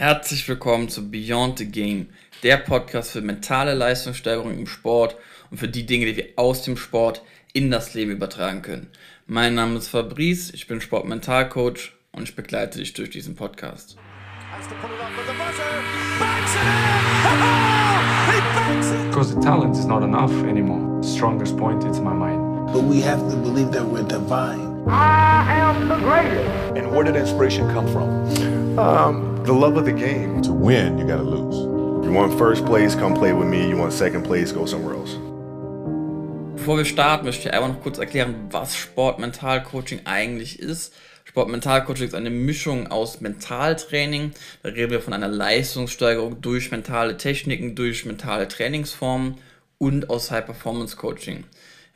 Herzlich willkommen zu Beyond the Game, der Podcast für mentale Leistungssteigerung im Sport und für die Dinge, die wir aus dem Sport in das Leben übertragen können. Mein Name ist Fabrice, ich bin Sportmentalcoach und ich begleite dich durch diesen Podcast. Because the talent is not enough anymore. The strongest point is my mind. But we have to believe that we're divine. Greatest. And where did inspiration come from? Um, the love of the game. To win, you gotta lose. You want first place, come play with me. You want second place, go somewhere else. Bevor wir starten, möchte ich einfach noch kurz erklären, was Sportmentalcoaching eigentlich ist. Sportmentalcoaching ist eine Mischung aus Mentaltraining. Da reden wir von einer Leistungssteigerung durch mentale Techniken, durch mentale Trainingsformen und aus High Performance Coaching.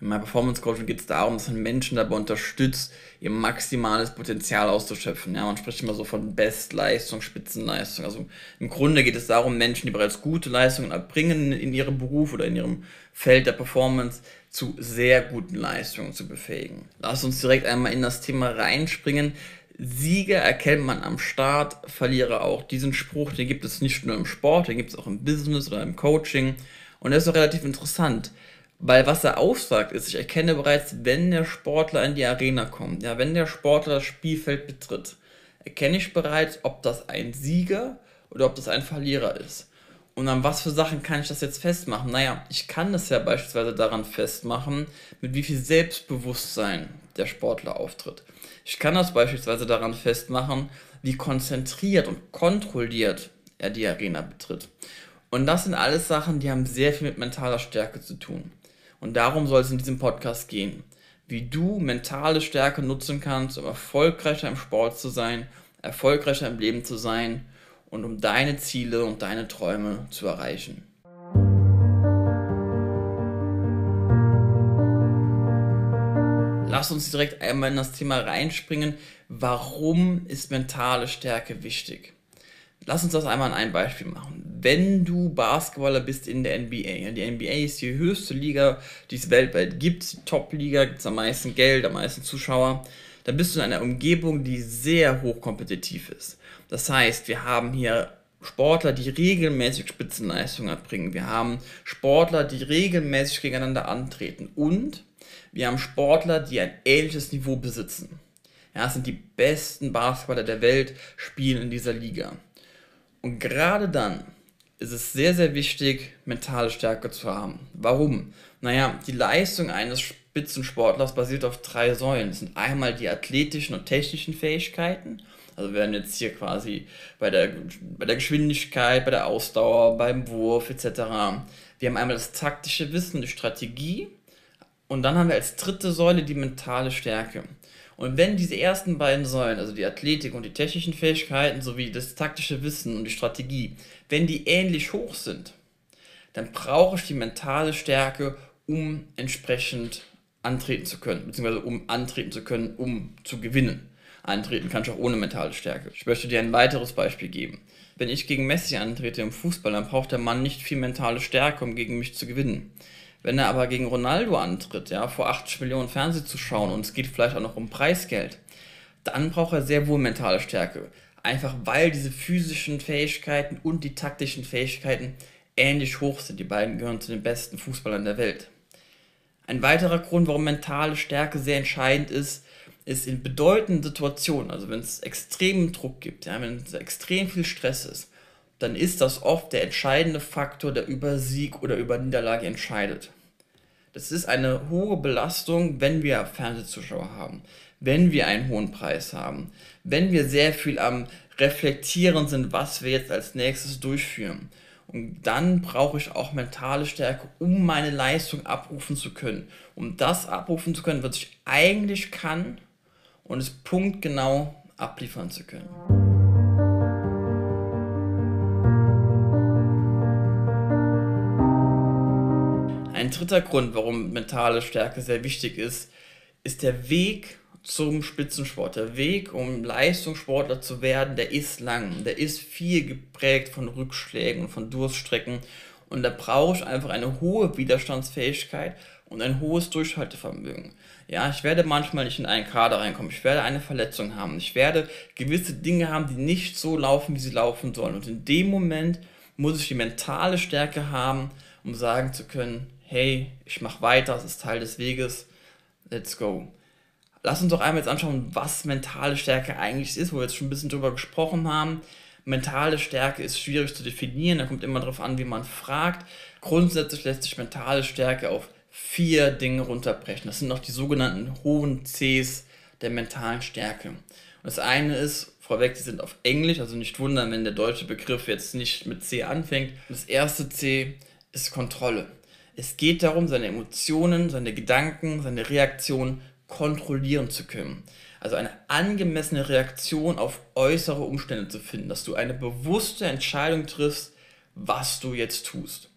Meinem Performance Coaching geht es darum, dass man Menschen dabei unterstützt, ihr maximales Potenzial auszuschöpfen. Ja, man spricht immer so von Bestleistung, Spitzenleistung. Also im Grunde geht es darum, Menschen, die bereits gute Leistungen erbringen in ihrem Beruf oder in ihrem Feld der Performance, zu sehr guten Leistungen zu befähigen. Lass uns direkt einmal in das Thema reinspringen. Sieger erkennt man am Start, Verlierer auch. Diesen Spruch, den gibt es nicht nur im Sport, den gibt es auch im Business oder im Coaching. Und das ist auch relativ interessant. Weil was er aussagt, ist, ich erkenne bereits, wenn der Sportler in die Arena kommt, ja, wenn der Sportler das Spielfeld betritt, erkenne ich bereits, ob das ein Sieger oder ob das ein Verlierer ist. Und an was für Sachen kann ich das jetzt festmachen? Naja, ich kann das ja beispielsweise daran festmachen, mit wie viel Selbstbewusstsein der Sportler auftritt. Ich kann das beispielsweise daran festmachen, wie konzentriert und kontrolliert er die Arena betritt. Und das sind alles Sachen, die haben sehr viel mit mentaler Stärke zu tun. Und darum soll es in diesem Podcast gehen. Wie du mentale Stärke nutzen kannst, um erfolgreicher im Sport zu sein, erfolgreicher im Leben zu sein und um deine Ziele und deine Träume zu erreichen. Lass uns direkt einmal in das Thema reinspringen. Warum ist mentale Stärke wichtig? Lass uns das einmal an einem Beispiel machen. Wenn du Basketballer bist in der NBA, die NBA ist die höchste Liga, die es weltweit gibt, Top-Liga, gibt es am meisten Geld, am meisten Zuschauer, dann bist du in einer Umgebung, die sehr hochkompetitiv ist. Das heißt, wir haben hier Sportler, die regelmäßig Spitzenleistungen erbringen. Wir haben Sportler, die regelmäßig gegeneinander antreten. Und wir haben Sportler, die ein ähnliches Niveau besitzen. Ja, es sind die besten Basketballer der Welt, spielen in dieser Liga. Und gerade dann ist es sehr, sehr wichtig, mentale Stärke zu haben. Warum? Naja, die Leistung eines Spitzensportlers basiert auf drei Säulen. Das sind einmal die athletischen und technischen Fähigkeiten. Also wir werden jetzt hier quasi bei der, bei der Geschwindigkeit, bei der Ausdauer, beim Wurf etc. Wir haben einmal das taktische Wissen, die Strategie. Und dann haben wir als dritte Säule die mentale Stärke. Und wenn diese ersten beiden Säulen, also die Athletik und die technischen Fähigkeiten sowie das taktische Wissen und die Strategie, wenn die ähnlich hoch sind, dann brauche ich die mentale Stärke, um entsprechend antreten zu können, beziehungsweise um antreten zu können, um zu gewinnen. Antreten kann ich auch ohne mentale Stärke. Ich möchte dir ein weiteres Beispiel geben. Wenn ich gegen Messi antrete im Fußball, dann braucht der Mann nicht viel mentale Stärke, um gegen mich zu gewinnen. Wenn er aber gegen Ronaldo antritt, ja, vor 80 Millionen Fernsehzuschauern und es geht vielleicht auch noch um Preisgeld, dann braucht er sehr wohl mentale Stärke. Einfach weil diese physischen Fähigkeiten und die taktischen Fähigkeiten ähnlich hoch sind. Die beiden gehören zu den besten Fußballern der Welt. Ein weiterer Grund, warum mentale Stärke sehr entscheidend ist, ist in bedeutenden Situationen, also wenn es extremen Druck gibt, ja, wenn es extrem viel Stress ist, dann ist das oft der entscheidende Faktor, der über Sieg oder über Niederlage entscheidet. Das ist eine hohe Belastung, wenn wir Fernsehzuschauer haben, wenn wir einen hohen Preis haben, wenn wir sehr viel am Reflektieren sind, was wir jetzt als nächstes durchführen. Und dann brauche ich auch mentale Stärke, um meine Leistung abrufen zu können. Um das abrufen zu können, was ich eigentlich kann und es punktgenau abliefern zu können. Ein dritter Grund, warum mentale Stärke sehr wichtig ist, ist der Weg zum Spitzensport. Der Weg, um Leistungssportler zu werden, der ist lang. Der ist viel geprägt von Rückschlägen und von Durststrecken. Und da brauche ich einfach eine hohe Widerstandsfähigkeit und ein hohes Durchhaltevermögen. Ja, ich werde manchmal nicht in einen Kader reinkommen. Ich werde eine Verletzung haben. Ich werde gewisse Dinge haben, die nicht so laufen, wie sie laufen sollen. Und in dem Moment muss ich die mentale Stärke haben, um sagen zu können, hey, ich mache weiter, es ist Teil des Weges, let's go. Lass uns doch einmal jetzt anschauen, was mentale Stärke eigentlich ist, wo wir jetzt schon ein bisschen drüber gesprochen haben. Mentale Stärke ist schwierig zu definieren, da kommt immer darauf an, wie man fragt. Grundsätzlich lässt sich mentale Stärke auf vier Dinge runterbrechen. Das sind noch die sogenannten hohen Cs der mentalen Stärke. Und das eine ist, vorweg, die sind auf Englisch, also nicht wundern, wenn der deutsche Begriff jetzt nicht mit C anfängt. Das erste C ist Kontrolle. Es geht darum, seine Emotionen, seine Gedanken, seine Reaktionen kontrollieren zu können. Also eine angemessene Reaktion auf äußere Umstände zu finden, dass du eine bewusste Entscheidung triffst, was du jetzt tust.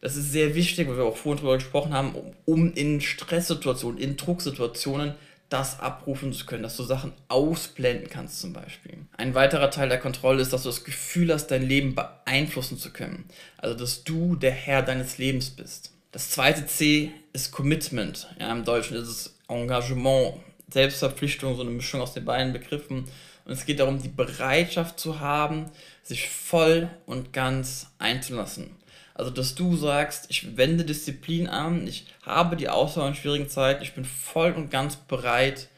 Das ist sehr wichtig, weil wir auch vorhin darüber gesprochen haben, um in Stresssituationen, in Drucksituationen das abrufen zu können, dass du Sachen ausblenden kannst zum Beispiel. Ein weiterer Teil der Kontrolle ist, dass du das Gefühl hast, dein Leben beeinflussen zu können. Also, dass du der Herr deines Lebens bist. Das zweite C ist Commitment. Ja, Im Deutschen ist es Engagement, Selbstverpflichtung, so eine Mischung aus den beiden Begriffen. Und es geht darum, die Bereitschaft zu haben, sich voll und ganz einzulassen. Also, dass du sagst, ich wende Disziplin an, ich habe die Ausdauer in schwierigen Zeiten, ich bin voll und ganz bereit,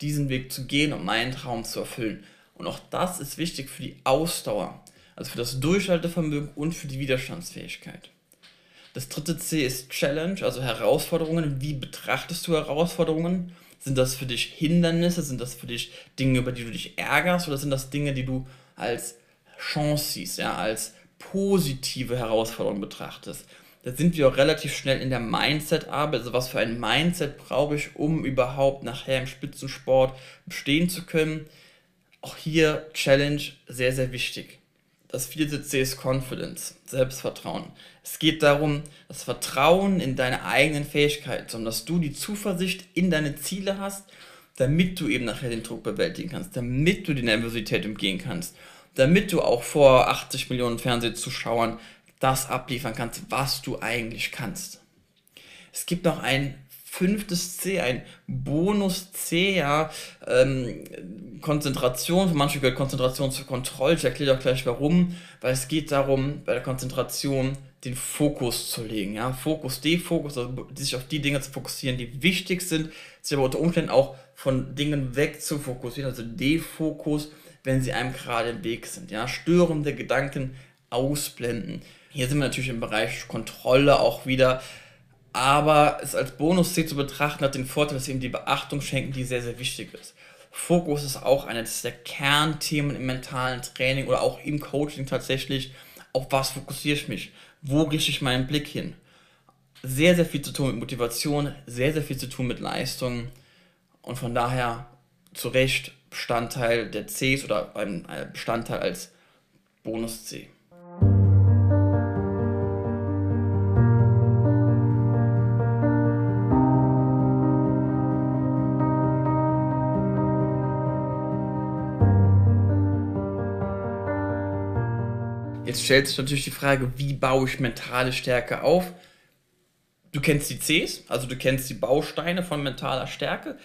diesen Weg zu gehen und meinen Traum zu erfüllen. Und auch das ist wichtig für die Ausdauer, also für das Durchhaltevermögen und für die Widerstandsfähigkeit. Das dritte C ist Challenge, also Herausforderungen. Wie betrachtest du Herausforderungen? Sind das für dich Hindernisse? Sind das für dich Dinge, über die du dich ärgerst? Oder sind das Dinge, die du als Chance siehst, ja, als positive Herausforderung betrachtest. Da sind wir auch relativ schnell in der Mindset-Arbeit. Also was für ein Mindset brauche ich, um überhaupt nachher im Spitzensport bestehen zu können. Auch hier Challenge sehr, sehr wichtig. Das vierte C ist Confidence, Selbstvertrauen. Es geht darum, das Vertrauen in deine eigenen Fähigkeiten, sondern dass du die Zuversicht in deine Ziele hast, damit du eben nachher den Druck bewältigen kannst, damit du die Nervosität umgehen kannst damit du auch vor 80 Millionen Fernsehzuschauern das abliefern kannst, was du eigentlich kannst. Es gibt noch ein fünftes C, ein Bonus C, ja, ähm, Konzentration, für manche gehört Konzentration zur Kontrolle, ich erkläre auch gleich warum, weil es geht darum, bei der Konzentration den Fokus zu legen, ja, Fokus, Defokus, also sich auf die Dinge zu fokussieren, die wichtig sind, sich aber unter Umständen auch von Dingen weg zu fokussieren, also Defokus, wenn sie einem gerade im Weg sind. Ja? Störende Gedanken ausblenden. Hier sind wir natürlich im Bereich Kontrolle auch wieder. Aber es als Bonus-C zu betrachten hat den Vorteil, dass sie ihm die Beachtung schenken, die sehr, sehr wichtig ist. Fokus ist auch eines der Kernthemen im mentalen Training oder auch im Coaching tatsächlich. Auf was fokussiere ich mich? Wo richte ich meinen Blick hin? Sehr, sehr viel zu tun mit Motivation, sehr, sehr viel zu tun mit Leistung. Und von daher zu Recht Bestandteil der Cs oder ein Bestandteil als Bonus C. Jetzt stellt sich natürlich die Frage, wie baue ich mentale Stärke auf? Du kennst die Cs, also du kennst die Bausteine von mentaler Stärke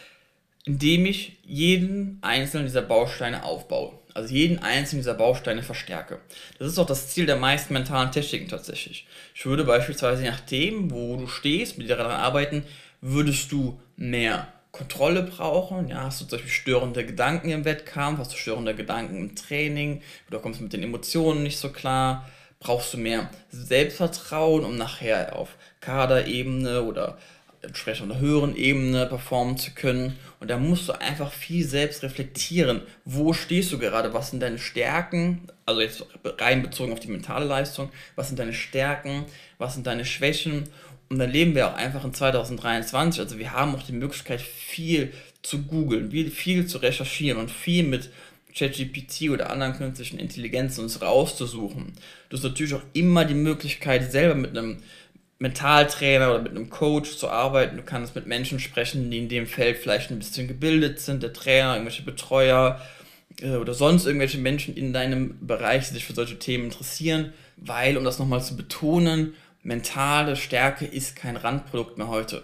indem ich jeden einzelnen dieser Bausteine aufbaue. Also jeden einzelnen dieser Bausteine verstärke. Das ist auch das Ziel der meisten mentalen Techniken tatsächlich. Ich würde beispielsweise nach dem, wo du stehst, mit dir daran arbeiten, würdest du mehr Kontrolle brauchen. Ja, hast du zum Beispiel störende Gedanken im Wettkampf, hast du störende Gedanken im Training oder kommst mit den Emotionen nicht so klar. Brauchst du mehr Selbstvertrauen, um nachher auf Kaderebene oder entsprechend einer höheren Ebene performen zu können. Und da musst du einfach viel selbst reflektieren. Wo stehst du gerade? Was sind deine Stärken? Also jetzt rein bezogen auf die mentale Leistung. Was sind deine Stärken? Was sind deine Schwächen? Und dann leben wir auch einfach in 2023. Also wir haben auch die Möglichkeit, viel zu googeln, viel zu recherchieren und viel mit ChatGPT oder anderen künstlichen Intelligenzen uns rauszusuchen. Du hast natürlich auch immer die Möglichkeit, selber mit einem Mentaltrainer oder mit einem Coach zu arbeiten. Du kannst mit Menschen sprechen, die in dem Feld vielleicht ein bisschen gebildet sind, der Trainer, irgendwelche Betreuer, äh, oder sonst irgendwelche Menschen in deinem Bereich, die sich für solche Themen interessieren, weil, um das nochmal zu betonen, mentale Stärke ist kein Randprodukt mehr heute.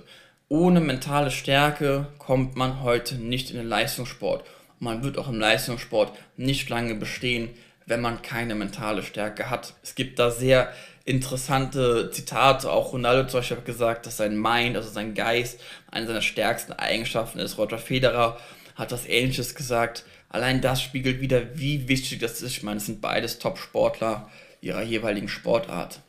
Ohne mentale Stärke kommt man heute nicht in den Leistungssport. Man wird auch im Leistungssport nicht lange bestehen, wenn man keine mentale Stärke hat. Es gibt da sehr interessante Zitate. Auch Ronaldo zum Beispiel hat gesagt, dass sein Mind, also sein Geist, eine seiner stärksten Eigenschaften ist. Roger Federer hat was Ähnliches gesagt. Allein das spiegelt wieder, wie wichtig das ist. Ich meine, es sind beides Top-Sportler ihrer jeweiligen Sportart.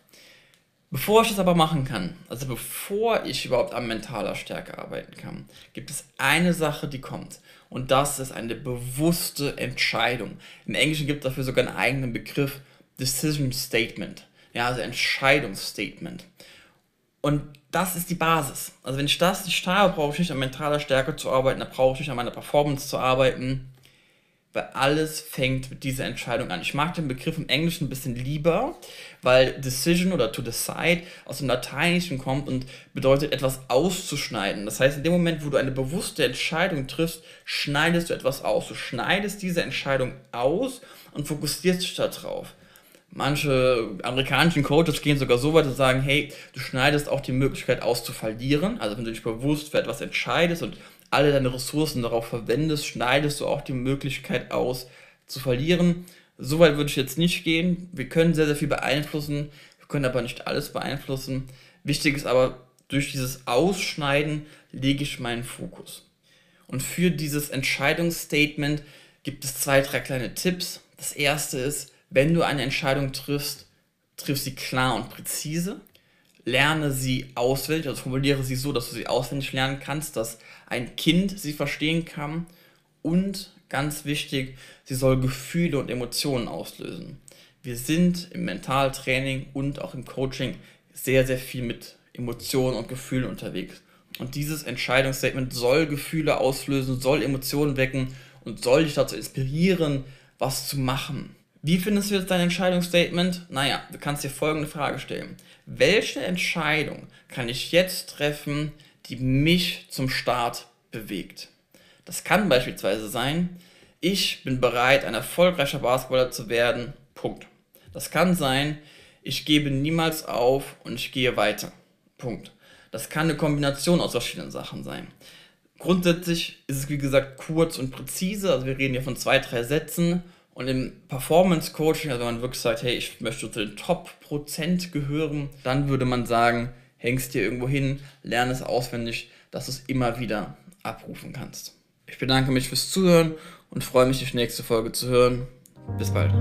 Bevor ich das aber machen kann, also bevor ich überhaupt an mentaler Stärke arbeiten kann, gibt es eine Sache, die kommt. Und das ist eine bewusste Entscheidung. Im Englischen gibt es dafür sogar einen eigenen Begriff, Decision Statement. Ja, also Entscheidungsstatement. Und das ist die Basis. Also wenn ich das nicht habe, brauche ich nicht an mentaler Stärke zu arbeiten, da brauche ich nicht an meiner Performance zu arbeiten weil alles fängt mit dieser Entscheidung an. Ich mag den Begriff im Englischen ein bisschen lieber, weil Decision oder to decide aus dem Lateinischen kommt und bedeutet etwas auszuschneiden. Das heißt, in dem Moment, wo du eine bewusste Entscheidung triffst, schneidest du etwas aus. Du schneidest diese Entscheidung aus und fokussierst dich darauf. Manche amerikanischen Coaches gehen sogar so weit und sagen, hey, du schneidest auch die Möglichkeit aus zu verlieren. Also wenn du dich bewusst für etwas entscheidest und alle deine Ressourcen darauf verwendest, schneidest du auch die Möglichkeit aus zu verlieren. Soweit würde ich jetzt nicht gehen. Wir können sehr, sehr viel beeinflussen, wir können aber nicht alles beeinflussen. Wichtig ist aber, durch dieses Ausschneiden lege ich meinen Fokus. Und für dieses Entscheidungsstatement gibt es zwei, drei kleine Tipps. Das erste ist, wenn du eine Entscheidung triffst, triff sie klar und präzise lerne sie auswendig, also formuliere sie so, dass du sie auswendig lernen kannst, dass ein Kind sie verstehen kann und ganz wichtig, sie soll Gefühle und Emotionen auslösen. Wir sind im Mentaltraining und auch im Coaching sehr, sehr viel mit Emotionen und Gefühlen unterwegs. Und dieses Entscheidungsstatement soll Gefühle auslösen, soll Emotionen wecken und soll dich dazu inspirieren, was zu machen. Wie findest du jetzt dein Entscheidungsstatement? Naja, du kannst dir folgende Frage stellen. Welche Entscheidung kann ich jetzt treffen, die mich zum Start bewegt? Das kann beispielsweise sein, ich bin bereit, ein erfolgreicher Basketballer zu werden. Punkt. Das kann sein, ich gebe niemals auf und ich gehe weiter. Punkt. Das kann eine Kombination aus verschiedenen Sachen sein. Grundsätzlich ist es wie gesagt kurz und präzise, also wir reden hier von zwei, drei Sätzen und im Performance Coaching, also wenn man wirklich sagt, hey, ich möchte zu den Top Prozent gehören, dann würde man sagen, hängst dir irgendwo hin, lerne es auswendig, dass du es immer wieder abrufen kannst. Ich bedanke mich fürs Zuhören und freue mich, die nächste Folge zu hören. Bis bald.